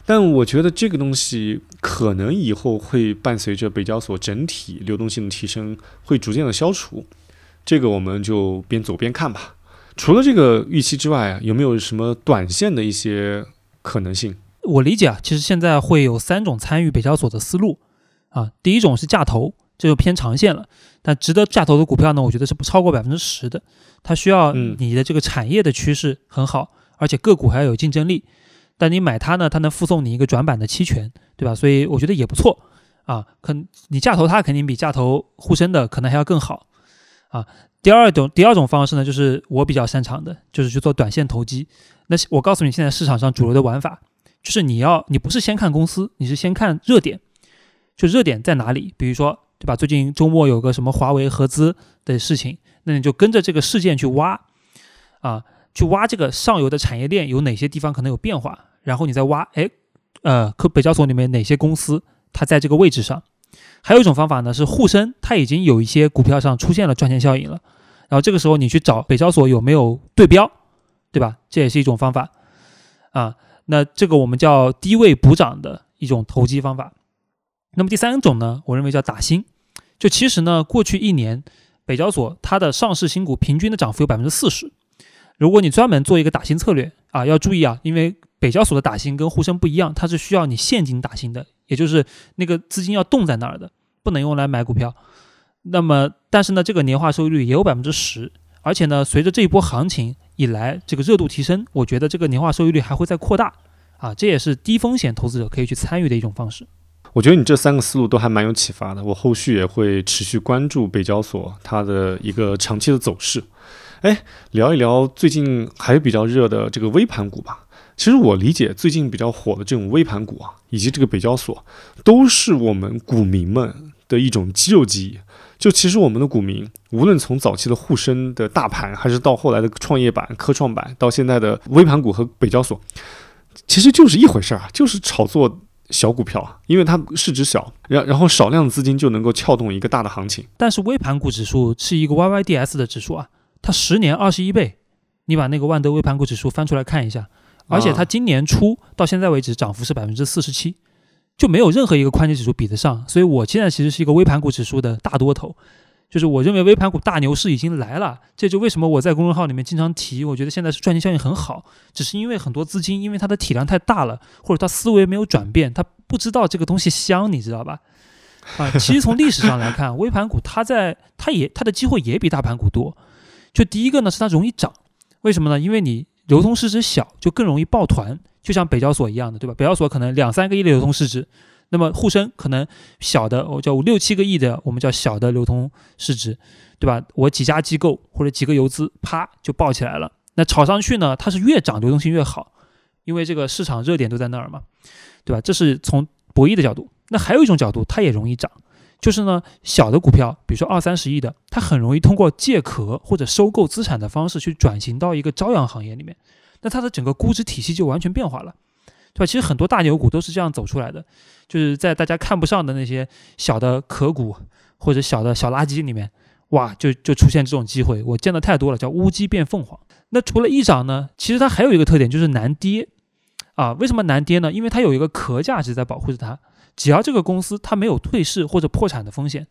但我觉得这个东西可能以后会伴随着北交所整体流动性的提升，会逐渐的消除。这个我们就边走边看吧。除了这个预期之外啊，有没有什么短线的一些可能性？我理解啊，其实现在会有三种参与北交所的思路啊。第一种是价投，这就偏长线了。但值得价投的股票呢，我觉得是不超过百分之十的。它需要你的这个产业的趋势很好，而且个股还要有竞争力。但你买它呢，它能附送你一个转板的期权，对吧？所以我觉得也不错啊。可你价投它肯定比价投沪深的可能还要更好啊。第二种第二种方式呢，就是我比较擅长的，就是去做短线投机。那我告诉你，现在市场上主流的玩法。就是你要，你不是先看公司，你是先看热点，就热点在哪里？比如说，对吧？最近周末有个什么华为合资的事情，那你就跟着这个事件去挖，啊，去挖这个上游的产业链有哪些地方可能有变化，然后你再挖，哎，呃，可北交所里面哪些公司它在这个位置上？还有一种方法呢，是沪深它已经有一些股票上出现了赚钱效应了，然后这个时候你去找北交所有没有对标，对吧？这也是一种方法，啊。那这个我们叫低位补涨的一种投机方法。那么第三种呢，我认为叫打新。就其实呢，过去一年北交所它的上市新股平均的涨幅有百分之四十。如果你专门做一个打新策略啊，要注意啊，因为北交所的打新跟沪深不一样，它是需要你现金打新的，也就是那个资金要冻在那儿的，不能用来买股票。那么，但是呢，这个年化收益率也有百分之十，而且呢，随着这一波行情。以来，这个热度提升，我觉得这个年化收益率还会再扩大啊，这也是低风险投资者可以去参与的一种方式。我觉得你这三个思路都还蛮有启发的，我后续也会持续关注北交所它的一个长期的走势。哎，聊一聊最近还比较热的这个微盘股吧。其实我理解最近比较火的这种微盘股啊，以及这个北交所，都是我们股民们的一种肌肉记忆。就其实我们的股民，无论从早期的沪深的大盘，还是到后来的创业板、科创板，到现在的微盘股和北交所，其实就是一回事儿啊，就是炒作小股票啊，因为它市值小，然然后少量的资金就能够撬动一个大的行情。但是微盘股指数是一个 YYDS 的指数啊，它十年二十一倍，你把那个万德微盘股指数翻出来看一下，而且它今年初到现在为止涨幅是百分之四十七。就没有任何一个宽基指数比得上，所以我现在其实是一个微盘股指数的大多头，就是我认为微盘股大牛市已经来了，这就为什么我在公众号里面经常提，我觉得现在是赚钱效应很好，只是因为很多资金因为它的体量太大了，或者它思维没有转变，它不知道这个东西香，你知道吧？啊，其实从历史上来看，微盘股它在它也它的机会也比大盘股多，就第一个呢是它容易涨，为什么呢？因为你流通市值小，就更容易抱团。就像北交所一样的，对吧？北交所可能两三个亿的流通市值，那么沪深可能小的，我叫五六七个亿的，我们叫小的流通市值，对吧？我几家机构或者几个游资，啪就爆起来了。那炒上去呢，它是越涨流动性越好，因为这个市场热点都在那儿嘛，对吧？这是从博弈的角度。那还有一种角度，它也容易涨，就是呢，小的股票，比如说二三十亿的，它很容易通过借壳或者收购资产的方式去转型到一个朝阳行业里面。那它的整个估值体系就完全变化了，对吧？其实很多大牛股都是这样走出来的，就是在大家看不上的那些小的壳股或者小的小垃圾里面，哇，就就出现这种机会。我见的太多了，叫乌鸡变凤凰。那除了易涨呢，其实它还有一个特点就是难跌啊。为什么难跌呢？因为它有一个壳价值在保护着它，只要这个公司它没有退市或者破产的风险，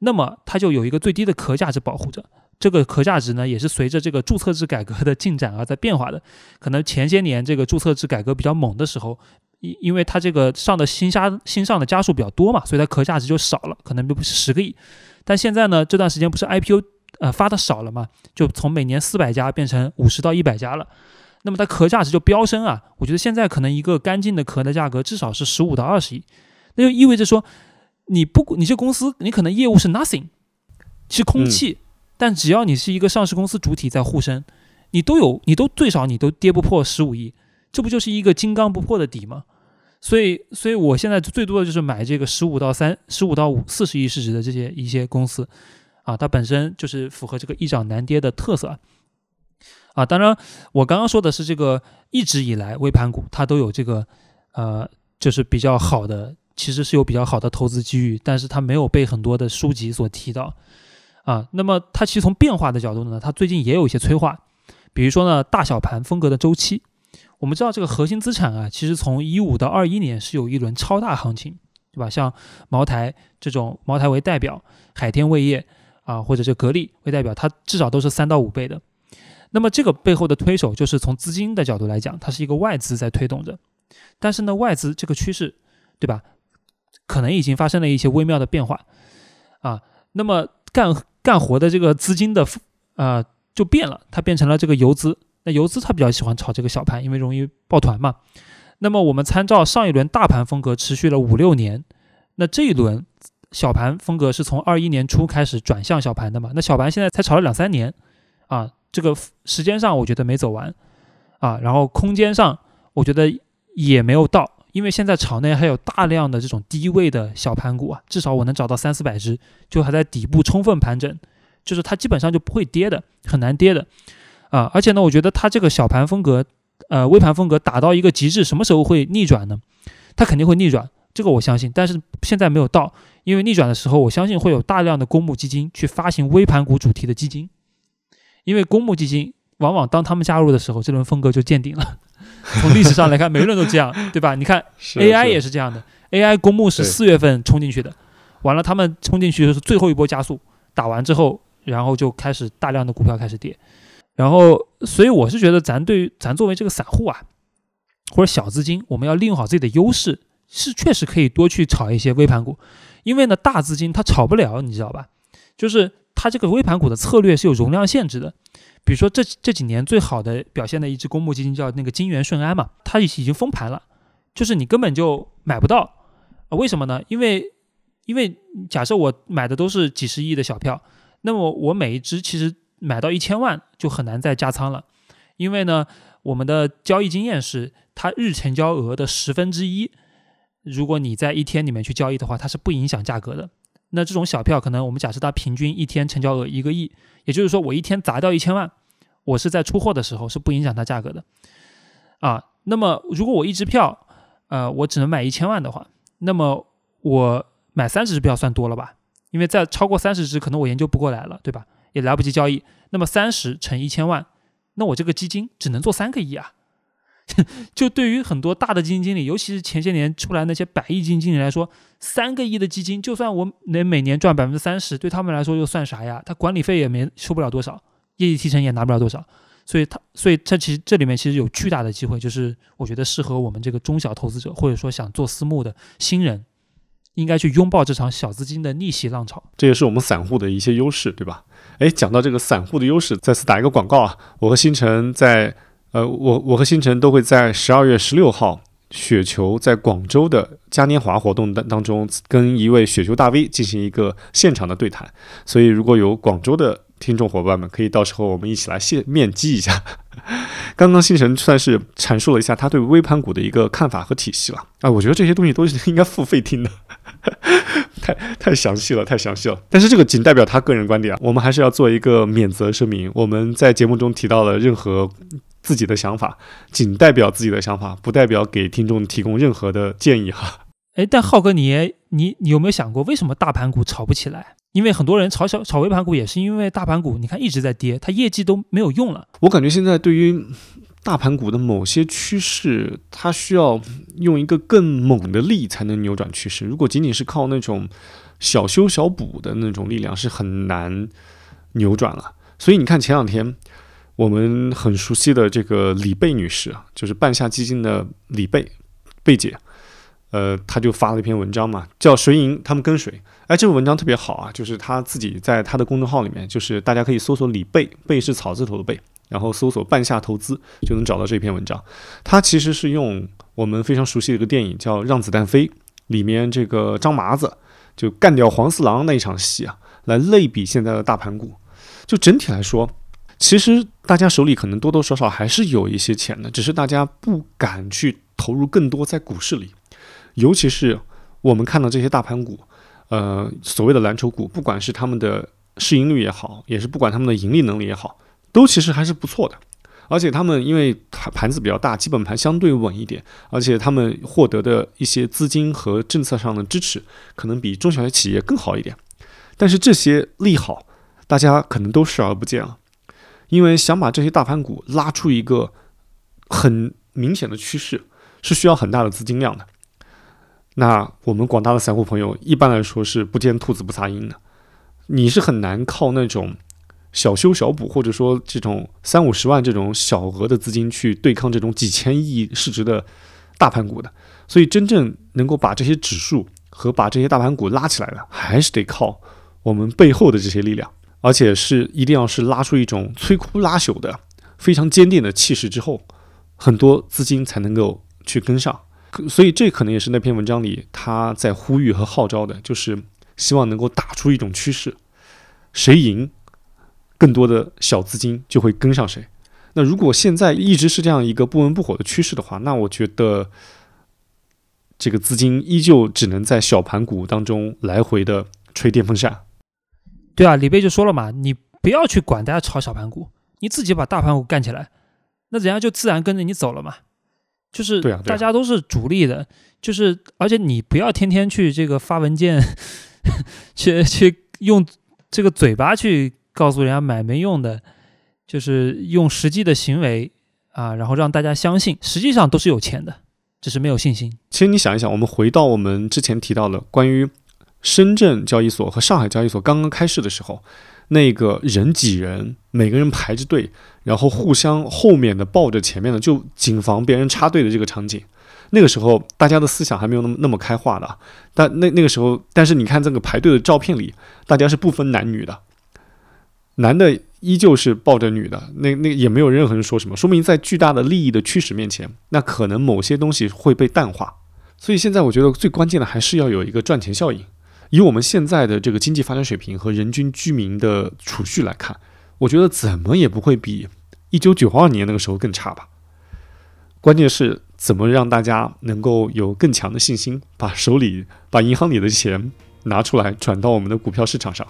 那么它就有一个最低的壳价值保护着。这个壳价值呢，也是随着这个注册制改革的进展而在变化的。可能前些年这个注册制改革比较猛的时候，因因为它这个上的新加新上的家数比较多嘛，所以它壳价值就少了，可能不是十个亿。但现在呢，这段时间不是 IPO 呃发的少了嘛，就从每年四百家变成五十到一百家了，那么它壳价值就飙升啊。我觉得现在可能一个干净的壳的价格至少是十五到二十亿，那就意味着说，你不你这公司你可能业务是 nothing，是空气。但只要你是一个上市公司主体在沪深，你都有，你都最少你都跌不破十五亿，这不就是一个金刚不破的底吗？所以，所以我现在最多的就是买这个十五到三十五到五四十亿市值的这些一些公司，啊，它本身就是符合这个一涨难跌的特色，啊，当然我刚刚说的是这个一直以来微盘股它都有这个，呃，就是比较好的，其实是有比较好的投资机遇，但是它没有被很多的书籍所提到，啊，那么它其实从变化的角度呢，它最近也有一些催化，比如说呢大小盘风格的周期。我们知道这个核心资产啊，其实从一五到二一年是有一轮超大行情，对吧？像茅台这种，茅台为代表，海天味业啊，或者是格力为代表，它至少都是三到五倍的。那么这个背后的推手，就是从资金的角度来讲，它是一个外资在推动着。但是呢，外资这个趋势，对吧？可能已经发生了一些微妙的变化啊。那么干干活的这个资金的啊就变了，它变成了这个游资。那游资他比较喜欢炒这个小盘，因为容易抱团嘛。那么我们参照上一轮大盘风格持续了五六年，那这一轮小盘风格是从二一年初开始转向小盘的嘛？那小盘现在才炒了两三年啊，这个时间上我觉得没走完啊，然后空间上我觉得也没有到，因为现在场内还有大量的这种低位的小盘股啊，至少我能找到三四百只，就还在底部充分盘整，就是它基本上就不会跌的，很难跌的。啊，而且呢，我觉得它这个小盘风格，呃，微盘风格打到一个极致，什么时候会逆转呢？它肯定会逆转，这个我相信。但是现在没有到，因为逆转的时候，我相信会有大量的公募基金去发行微盘股主题的基金，因为公募基金往往当他们加入的时候，这轮风格就见顶了。从历史上来看，每个人都这样，对吧？你看 AI 也是这样的，AI 公募是四月份冲进去的，完了他们冲进去就是最后一波加速，打完之后，然后就开始大量的股票开始跌。然后，所以我是觉得，咱对于咱作为这个散户啊，或者小资金，我们要利用好自己的优势，是确实可以多去炒一些微盘股，因为呢，大资金它炒不了，你知道吧？就是它这个微盘股的策略是有容量限制的。比如说这这几年最好的表现的一只公募基金叫那个金元顺安嘛，它已经封盘了，就是你根本就买不到。为什么呢？因为因为假设我买的都是几十亿的小票，那么我每一只其实。买到一千万就很难再加仓了，因为呢，我们的交易经验是它日成交额的十分之一。如果你在一天里面去交易的话，它是不影响价格的。那这种小票可能我们假设它平均一天成交额一个亿，也就是说我一天砸掉一千万，我是在出货的时候是不影响它价格的。啊，那么如果我一支票，呃，我只能买一千万的话，那么我买三十支票算多了吧？因为在超过三十支，可能我研究不过来了，对吧？也来不及交易，那么三十乘一千万，那我这个基金只能做三个亿啊！就对于很多大的基金经理，尤其是前些年出来那些百亿基金经理来说，三个亿的基金，就算我能每年赚百分之三十，对他们来说又算啥呀？他管理费也没收不了多少，业绩提成也拿不了多少，所以他，所以他其实这里面其实有巨大的机会，就是我觉得适合我们这个中小投资者，或者说想做私募的新人。应该去拥抱这场小资金的逆袭浪潮，这也是我们散户的一些优势，对吧？哎，讲到这个散户的优势，再次打一个广告啊！我和星辰在，呃，我我和星辰都会在十二月十六号雪球在广州的嘉年华活动当当中，跟一位雪球大 V 进行一个现场的对谈。所以如果有广州的听众伙伴们，可以到时候我们一起来现面基一下。刚刚星辰算是阐述了一下他对微盘股的一个看法和体系了啊，我觉得这些东西都是 应该付费听的。太太详细了，太详细了。但是这个仅代表他个人观点啊，我们还是要做一个免责声明。我们在节目中提到了任何自己的想法，仅代表自己的想法，不代表给听众提供任何的建议哈。哎，但浩哥，你你你有没有想过，为什么大盘股炒不起来？因为很多人炒小炒微盘股，也是因为大盘股，你看一直在跌，它业绩都没有用了。我感觉现在对于。大盘股的某些趋势，它需要用一个更猛的力才能扭转趋势。如果仅仅是靠那种小修小补的那种力量，是很难扭转了。所以你看，前两天我们很熟悉的这个李贝女士啊，就是半夏基金的李贝贝姐，呃，她就发了一篇文章嘛，叫“谁赢他们跟谁”。哎，这个文章特别好啊，就是她自己在她的公众号里面，就是大家可以搜索李贝，贝是草字头的贝。然后搜索“半夏投资”就能找到这篇文章。她其实是用我们非常熟悉的一个电影叫《让子弹飞》里面这个张麻子就干掉黄四郎那一场戏啊，来类比现在的大盘股。就整体来说，其实大家手里可能多多少少还是有一些钱的，只是大家不敢去投入更多在股市里，尤其是我们看到这些大盘股，呃，所谓的蓝筹股，不管是他们的市盈率也好，也是不管他们的盈利能力也好，都其实还是不错的。而且他们因为盘子比较大，基本盘相对稳一点，而且他们获得的一些资金和政策上的支持，可能比中小企业更好一点。但是这些利好，大家可能都视而不见了，因为想把这些大盘股拉出一个很明显的趋势，是需要很大的资金量的。那我们广大的散户朋友一般来说是不见兔子不撒鹰的，你是很难靠那种。小修小补，或者说这种三五十万这种小额的资金去对抗这种几千亿市值的大盘股的，所以真正能够把这些指数和把这些大盘股拉起来的，还是得靠我们背后的这些力量，而且是一定要是拉出一种摧枯拉朽的非常坚定的气势之后，很多资金才能够去跟上。所以这可能也是那篇文章里他在呼吁和号召的，就是希望能够打出一种趋势，谁赢。更多的小资金就会跟上谁。那如果现在一直是这样一个不温不火的趋势的话，那我觉得这个资金依旧只能在小盘股当中来回的吹电风扇。对啊，李贝就说了嘛，你不要去管大家炒小盘股，你自己把大盘股干起来，那人家就自然跟着你走了嘛。就是大家都是主力的，就是而且你不要天天去这个发文件，去去用这个嘴巴去。告诉人家买没用的，就是用实际的行为啊，然后让大家相信，实际上都是有钱的，只是没有信心。其实你想一想，我们回到我们之前提到的关于深圳交易所和上海交易所刚刚开市的时候，那个人挤人，每个人排着队，然后互相后面的抱着前面的，就谨防别人插队的这个场景。那个时候大家的思想还没有那么那么开化的，但那那个时候，但是你看这个排队的照片里，大家是不分男女的。男的依旧是抱着女的，那那也没有任何人说什么，说明在巨大的利益的驱使面前，那可能某些东西会被淡化。所以现在我觉得最关键的还是要有一个赚钱效应。以我们现在的这个经济发展水平和人均居民的储蓄来看，我觉得怎么也不会比一九九二年那个时候更差吧。关键是怎么让大家能够有更强的信心，把手里把银行里的钱拿出来转到我们的股票市场上。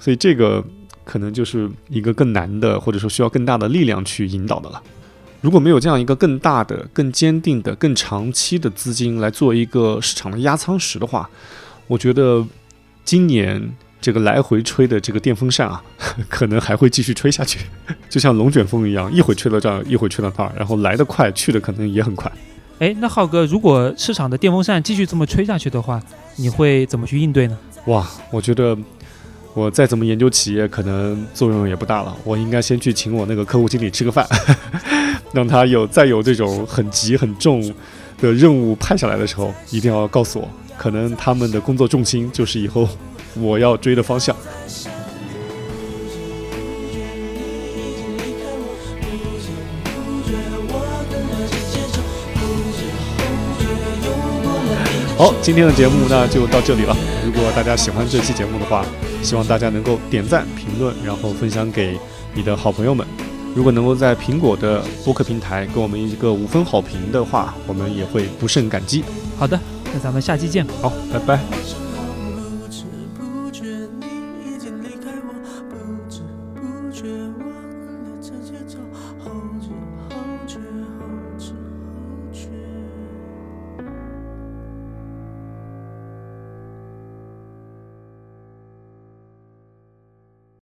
所以这个可能就是一个更难的，或者说需要更大的力量去引导的了。如果没有这样一个更大的、更坚定的、更长期的资金来做一个市场的压舱石的话，我觉得今年这个来回吹的这个电风扇啊，可能还会继续吹下去，就像龙卷风一样，一会吹到这儿，一会吹到那儿，然后来得快，去的可能也很快。哎，那浩哥，如果市场的电风扇继续这么吹下去的话，你会怎么去应对呢？哇，我觉得。我再怎么研究企业，可能作用也不大了。我应该先去请我那个客户经理吃个饭，让他有再有这种很急很重的任务派下来的时候，一定要告诉我。可能他们的工作重心就是以后我要追的方向。好，今天的节目那就到这里了。如果大家喜欢这期节目的话，希望大家能够点赞、评论，然后分享给你的好朋友们。如果能够在苹果的播客平台给我们一个五分好评的话，我们也会不胜感激。好的，那咱们下期见。好，拜拜。